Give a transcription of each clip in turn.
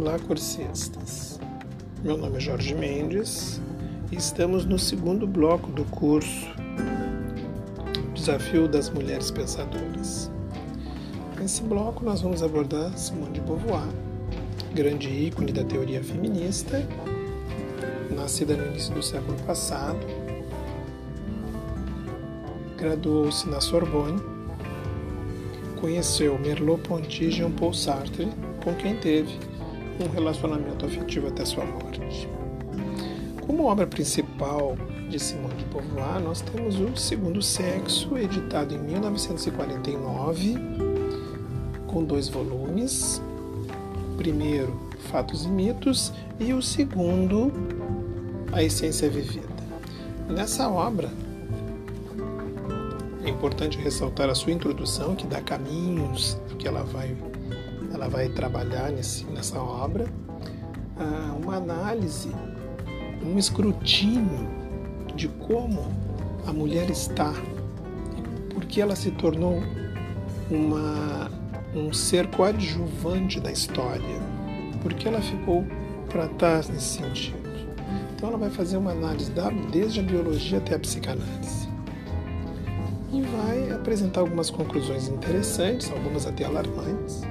Olá, cursistas. Meu nome é Jorge Mendes e estamos no segundo bloco do curso Desafio das Mulheres Pensadoras. Nesse bloco, nós vamos abordar Simone de Beauvoir, grande ícone da teoria feminista, nascida no início do século passado, graduou-se na Sorbonne, conheceu Merleau-Ponty e Jean-Paul Sartre, com quem teve um relacionamento afetivo até sua morte. Como obra principal de Simone de Beauvoir, nós temos o Segundo Sexo, editado em 1949, com dois volumes. O primeiro, Fatos e Mitos, e o segundo, A Essência Vivida. Nessa obra, é importante ressaltar a sua introdução, que dá caminhos que ela vai ela vai trabalhar nesse, nessa obra. Ah, uma análise, um escrutínio de como a mulher está e por que ela se tornou uma, um ser coadjuvante da história, por que ela ficou para trás nesse sentido. Então ela vai fazer uma análise da, desde a biologia até a psicanálise. E vai apresentar algumas conclusões interessantes, algumas até alarmantes,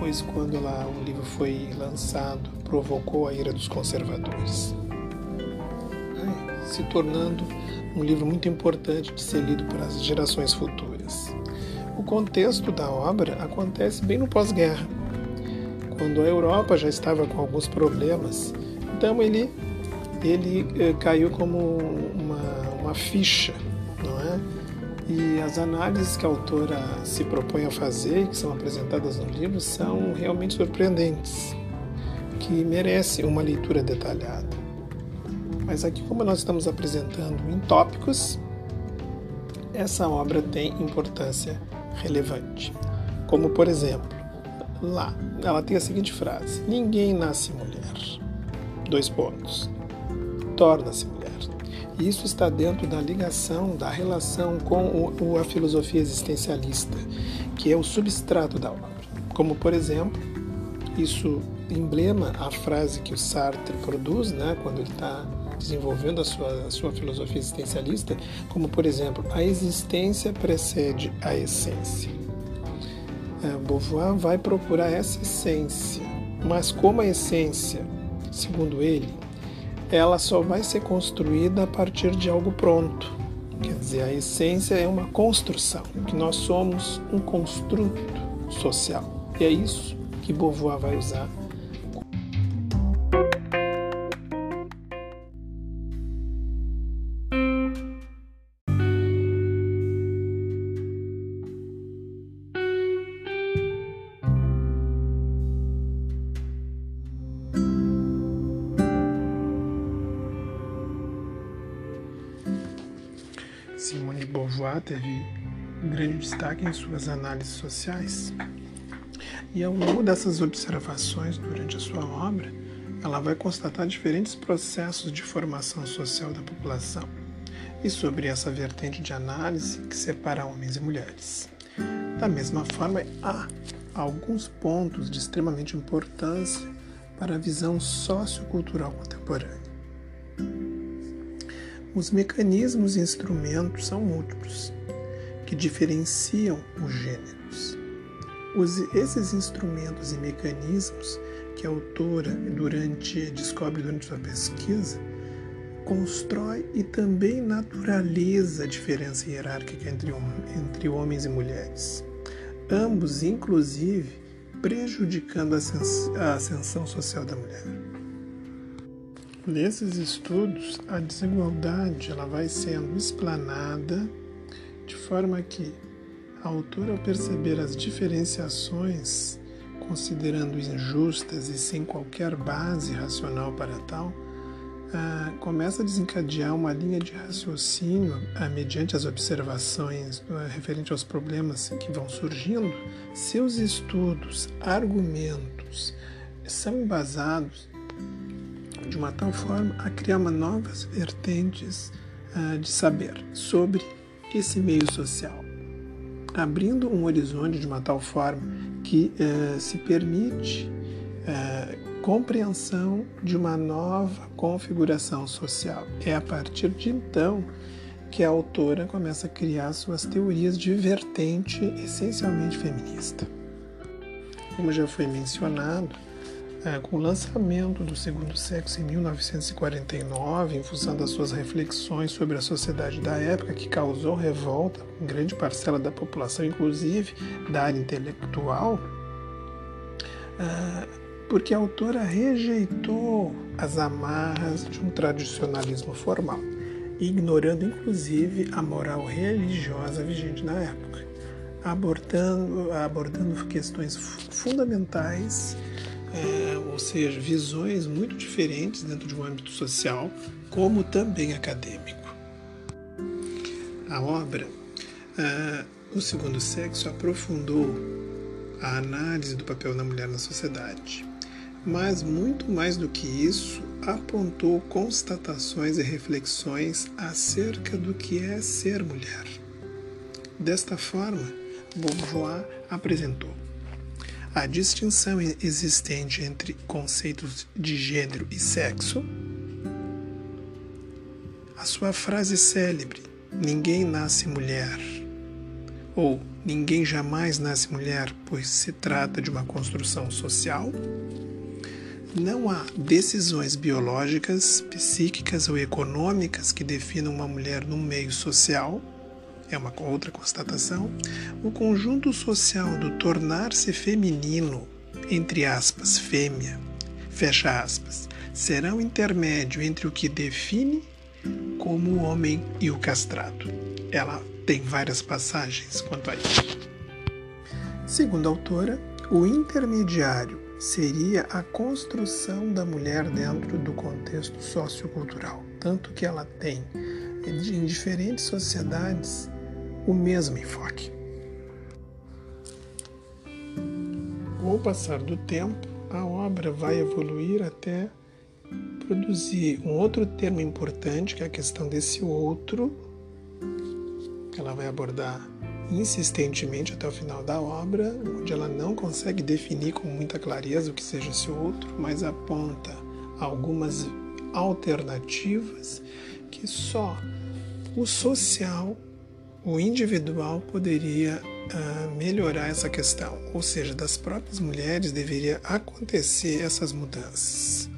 pois quando ela, o livro foi lançado, provocou a ira dos conservadores, se tornando um livro muito importante de ser lido para as gerações futuras. O contexto da obra acontece bem no pós-guerra, quando a Europa já estava com alguns problemas. Então ele ele eh, caiu como uma, uma ficha e as análises que a autora se propõe a fazer, que são apresentadas no livro, são realmente surpreendentes, que merecem uma leitura detalhada. Mas aqui, como nós estamos apresentando em tópicos, essa obra tem importância relevante. Como, por exemplo, lá, ela tem a seguinte frase: Ninguém nasce mulher. Dois pontos. Torna-se mulher. Isso está dentro da ligação, da relação com o, a filosofia existencialista, que é o substrato da obra. Como, por exemplo, isso emblema a frase que o Sartre produz, né, quando ele está desenvolvendo a sua, a sua filosofia existencialista, como, por exemplo, a existência precede a essência. É, Beauvoir vai procurar essa essência, mas como a essência, segundo ele, ela só vai ser construída a partir de algo pronto. Quer dizer, a essência é uma construção, que nós somos um construto social. E é isso que Beauvoir vai usar Beauvoir teve grande destaque em suas análises sociais. E ao longo dessas observações durante a sua obra, ela vai constatar diferentes processos de formação social da população e sobre essa vertente de análise que separa homens e mulheres. Da mesma forma, há alguns pontos de extremamente importância para a visão sociocultural contemporânea. Os mecanismos e instrumentos são múltiplos, que diferenciam os gêneros. Os, esses instrumentos e mecanismos que a autora durante, descobre durante sua pesquisa constrói e também naturaliza a diferença hierárquica entre, entre homens e mulheres, ambos, inclusive, prejudicando a ascensão social da mulher. Nesses estudos, a desigualdade ela vai sendo explanada de forma que a autora, ao perceber as diferenciações, considerando injustas e sem qualquer base racional para tal, ah, começa a desencadear uma linha de raciocínio ah, mediante as observações ah, referente aos problemas que vão surgindo. Seus estudos, argumentos são embasados de uma tal forma a criar uma novas vertentes uh, de saber sobre esse meio social, abrindo um horizonte de uma tal forma que uh, se permite uh, compreensão de uma nova configuração social. É a partir de então que a autora começa a criar suas teorias de vertente essencialmente feminista. Como já foi mencionado, é, com o lançamento do Segundo Sexo em 1949, em função das suas reflexões sobre a sociedade da época, que causou revolta em grande parcela da população, inclusive da área intelectual, é, porque a autora rejeitou as amarras de um tradicionalismo formal, ignorando inclusive a moral religiosa vigente na época, abordando, abordando questões fundamentais é, ou seja, visões muito diferentes dentro de um âmbito social, como também acadêmico. A obra, é, O Segundo Sexo, aprofundou a análise do papel da mulher na sociedade, mas muito mais do que isso, apontou constatações e reflexões acerca do que é ser mulher. Desta forma, Bourgeois apresentou a distinção existente entre conceitos de gênero e sexo, a sua frase célebre, ninguém nasce mulher, ou ninguém jamais nasce mulher, pois se trata de uma construção social, não há decisões biológicas, psíquicas ou econômicas que definam uma mulher no meio social é uma outra constatação, o conjunto social do tornar-se feminino, entre aspas, fêmea, fecha aspas, será o intermédio entre o que define como o homem e o castrado. Ela tem várias passagens quanto a isso. Segundo a autora, o intermediário seria a construção da mulher dentro do contexto sociocultural, tanto que ela tem em diferentes sociedades o mesmo enfoque. Com o passar do tempo, a obra vai evoluir até produzir um outro termo importante, que é a questão desse outro, que ela vai abordar insistentemente até o final da obra, onde ela não consegue definir com muita clareza o que seja esse outro, mas aponta algumas alternativas que só o social o individual poderia uh, melhorar essa questão, ou seja, das próprias mulheres deveria acontecer essas mudanças.